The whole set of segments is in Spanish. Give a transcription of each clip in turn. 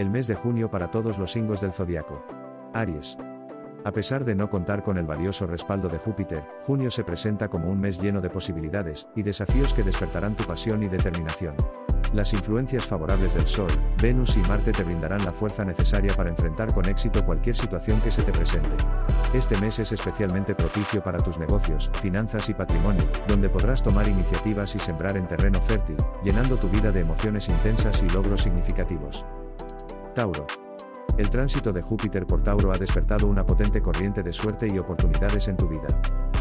El mes de junio para todos los signos del zodiaco. Aries. A pesar de no contar con el valioso respaldo de Júpiter, junio se presenta como un mes lleno de posibilidades y desafíos que despertarán tu pasión y determinación. Las influencias favorables del Sol, Venus y Marte te brindarán la fuerza necesaria para enfrentar con éxito cualquier situación que se te presente. Este mes es especialmente propicio para tus negocios, finanzas y patrimonio, donde podrás tomar iniciativas y sembrar en terreno fértil, llenando tu vida de emociones intensas y logros significativos. Tauro. El tránsito de Júpiter por Tauro ha despertado una potente corriente de suerte y oportunidades en tu vida.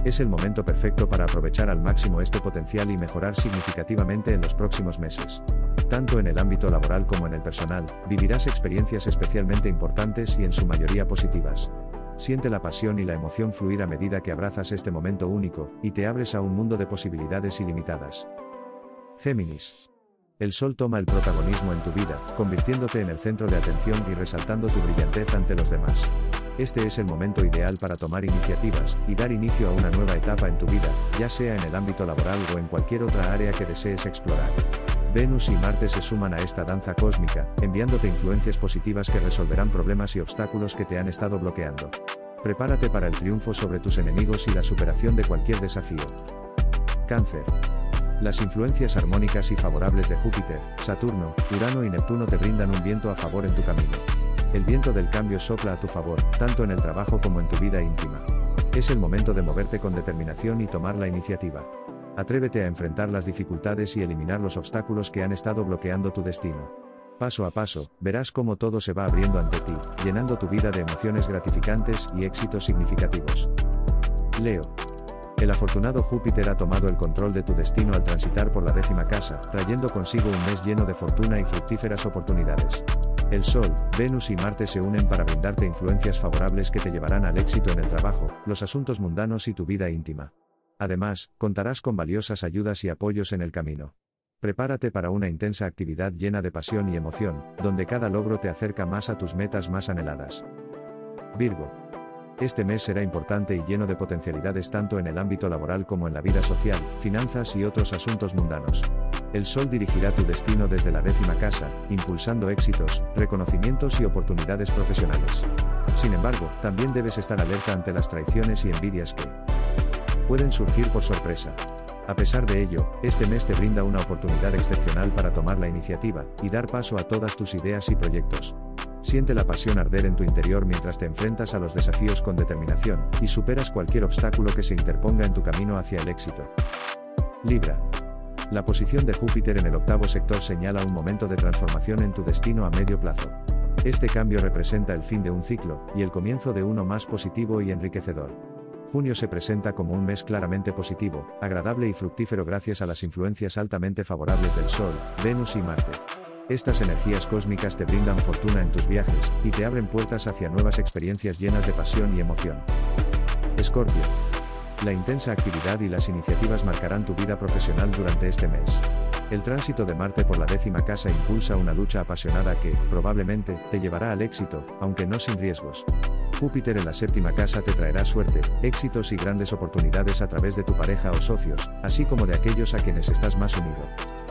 Es el momento perfecto para aprovechar al máximo este potencial y mejorar significativamente en los próximos meses. Tanto en el ámbito laboral como en el personal, vivirás experiencias especialmente importantes y en su mayoría positivas. Siente la pasión y la emoción fluir a medida que abrazas este momento único, y te abres a un mundo de posibilidades ilimitadas. Géminis. El sol toma el protagonismo en tu vida, convirtiéndote en el centro de atención y resaltando tu brillantez ante los demás. Este es el momento ideal para tomar iniciativas y dar inicio a una nueva etapa en tu vida, ya sea en el ámbito laboral o en cualquier otra área que desees explorar. Venus y Marte se suman a esta danza cósmica, enviándote influencias positivas que resolverán problemas y obstáculos que te han estado bloqueando. Prepárate para el triunfo sobre tus enemigos y la superación de cualquier desafío. Cáncer. Las influencias armónicas y favorables de Júpiter, Saturno, Urano y Neptuno te brindan un viento a favor en tu camino. El viento del cambio sopla a tu favor, tanto en el trabajo como en tu vida íntima. Es el momento de moverte con determinación y tomar la iniciativa. Atrévete a enfrentar las dificultades y eliminar los obstáculos que han estado bloqueando tu destino. Paso a paso, verás cómo todo se va abriendo ante ti, llenando tu vida de emociones gratificantes y éxitos significativos. Leo. El afortunado Júpiter ha tomado el control de tu destino al transitar por la décima casa, trayendo consigo un mes lleno de fortuna y fructíferas oportunidades. El Sol, Venus y Marte se unen para brindarte influencias favorables que te llevarán al éxito en el trabajo, los asuntos mundanos y tu vida íntima. Además, contarás con valiosas ayudas y apoyos en el camino. Prepárate para una intensa actividad llena de pasión y emoción, donde cada logro te acerca más a tus metas más anheladas. Virgo. Este mes será importante y lleno de potencialidades tanto en el ámbito laboral como en la vida social, finanzas y otros asuntos mundanos. El Sol dirigirá tu destino desde la décima casa, impulsando éxitos, reconocimientos y oportunidades profesionales. Sin embargo, también debes estar alerta ante las traiciones y envidias que pueden surgir por sorpresa. A pesar de ello, este mes te brinda una oportunidad excepcional para tomar la iniciativa y dar paso a todas tus ideas y proyectos. Siente la pasión arder en tu interior mientras te enfrentas a los desafíos con determinación, y superas cualquier obstáculo que se interponga en tu camino hacia el éxito. Libra. La posición de Júpiter en el octavo sector señala un momento de transformación en tu destino a medio plazo. Este cambio representa el fin de un ciclo, y el comienzo de uno más positivo y enriquecedor. Junio se presenta como un mes claramente positivo, agradable y fructífero gracias a las influencias altamente favorables del Sol, Venus y Marte. Estas energías cósmicas te brindan fortuna en tus viajes, y te abren puertas hacia nuevas experiencias llenas de pasión y emoción. Escorpio. La intensa actividad y las iniciativas marcarán tu vida profesional durante este mes. El tránsito de Marte por la décima casa impulsa una lucha apasionada que, probablemente, te llevará al éxito, aunque no sin riesgos. Júpiter en la séptima casa te traerá suerte, éxitos y grandes oportunidades a través de tu pareja o socios, así como de aquellos a quienes estás más unido.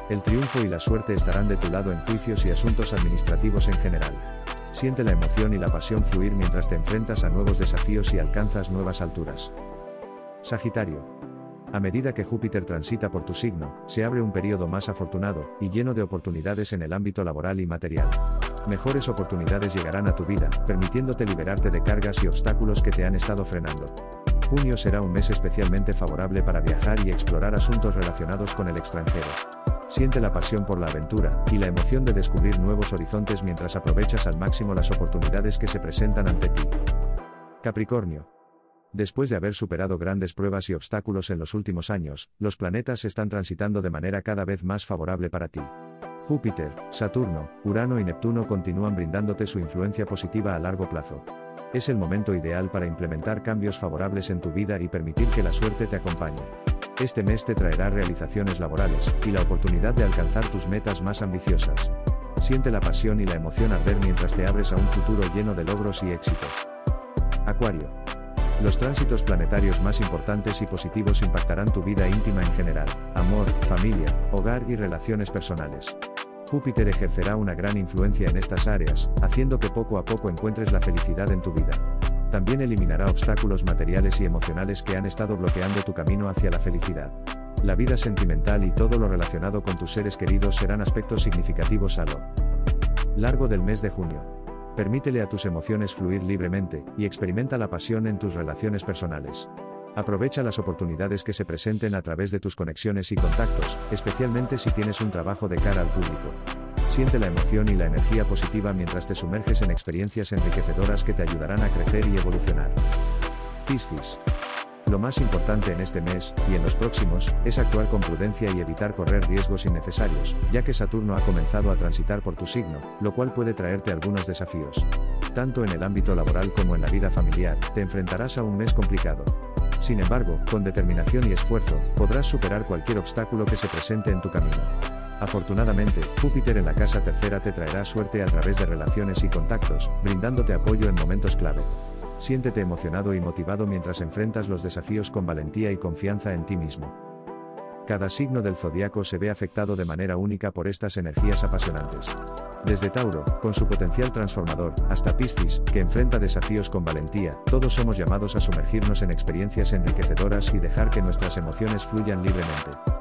El triunfo y la suerte estarán de tu lado en juicios y asuntos administrativos en general. Siente la emoción y la pasión fluir mientras te enfrentas a nuevos desafíos y alcanzas nuevas alturas. Sagitario. A medida que Júpiter transita por tu signo, se abre un periodo más afortunado, y lleno de oportunidades en el ámbito laboral y material. Mejores oportunidades llegarán a tu vida, permitiéndote liberarte de cargas y obstáculos que te han estado frenando. Junio será un mes especialmente favorable para viajar y explorar asuntos relacionados con el extranjero. Siente la pasión por la aventura, y la emoción de descubrir nuevos horizontes mientras aprovechas al máximo las oportunidades que se presentan ante ti. Capricornio. Después de haber superado grandes pruebas y obstáculos en los últimos años, los planetas están transitando de manera cada vez más favorable para ti. Júpiter, Saturno, Urano y Neptuno continúan brindándote su influencia positiva a largo plazo. Es el momento ideal para implementar cambios favorables en tu vida y permitir que la suerte te acompañe. Este mes te traerá realizaciones laborales, y la oportunidad de alcanzar tus metas más ambiciosas. Siente la pasión y la emoción arder mientras te abres a un futuro lleno de logros y éxitos. Acuario. Los tránsitos planetarios más importantes y positivos impactarán tu vida íntima en general, amor, familia, hogar y relaciones personales. Júpiter ejercerá una gran influencia en estas áreas, haciendo que poco a poco encuentres la felicidad en tu vida. También eliminará obstáculos materiales y emocionales que han estado bloqueando tu camino hacia la felicidad. La vida sentimental y todo lo relacionado con tus seres queridos serán aspectos significativos a lo largo del mes de junio. Permítele a tus emociones fluir libremente, y experimenta la pasión en tus relaciones personales. Aprovecha las oportunidades que se presenten a través de tus conexiones y contactos, especialmente si tienes un trabajo de cara al público. Siente la emoción y la energía positiva mientras te sumerges en experiencias enriquecedoras que te ayudarán a crecer y evolucionar. Piscis. Lo más importante en este mes, y en los próximos, es actuar con prudencia y evitar correr riesgos innecesarios, ya que Saturno ha comenzado a transitar por tu signo, lo cual puede traerte algunos desafíos. Tanto en el ámbito laboral como en la vida familiar, te enfrentarás a un mes complicado. Sin embargo, con determinación y esfuerzo, podrás superar cualquier obstáculo que se presente en tu camino. Afortunadamente, Júpiter en la casa tercera te traerá suerte a través de relaciones y contactos, brindándote apoyo en momentos clave. Siéntete emocionado y motivado mientras enfrentas los desafíos con valentía y confianza en ti mismo. Cada signo del zodiaco se ve afectado de manera única por estas energías apasionantes. Desde Tauro, con su potencial transformador, hasta Piscis, que enfrenta desafíos con valentía, todos somos llamados a sumergirnos en experiencias enriquecedoras y dejar que nuestras emociones fluyan libremente.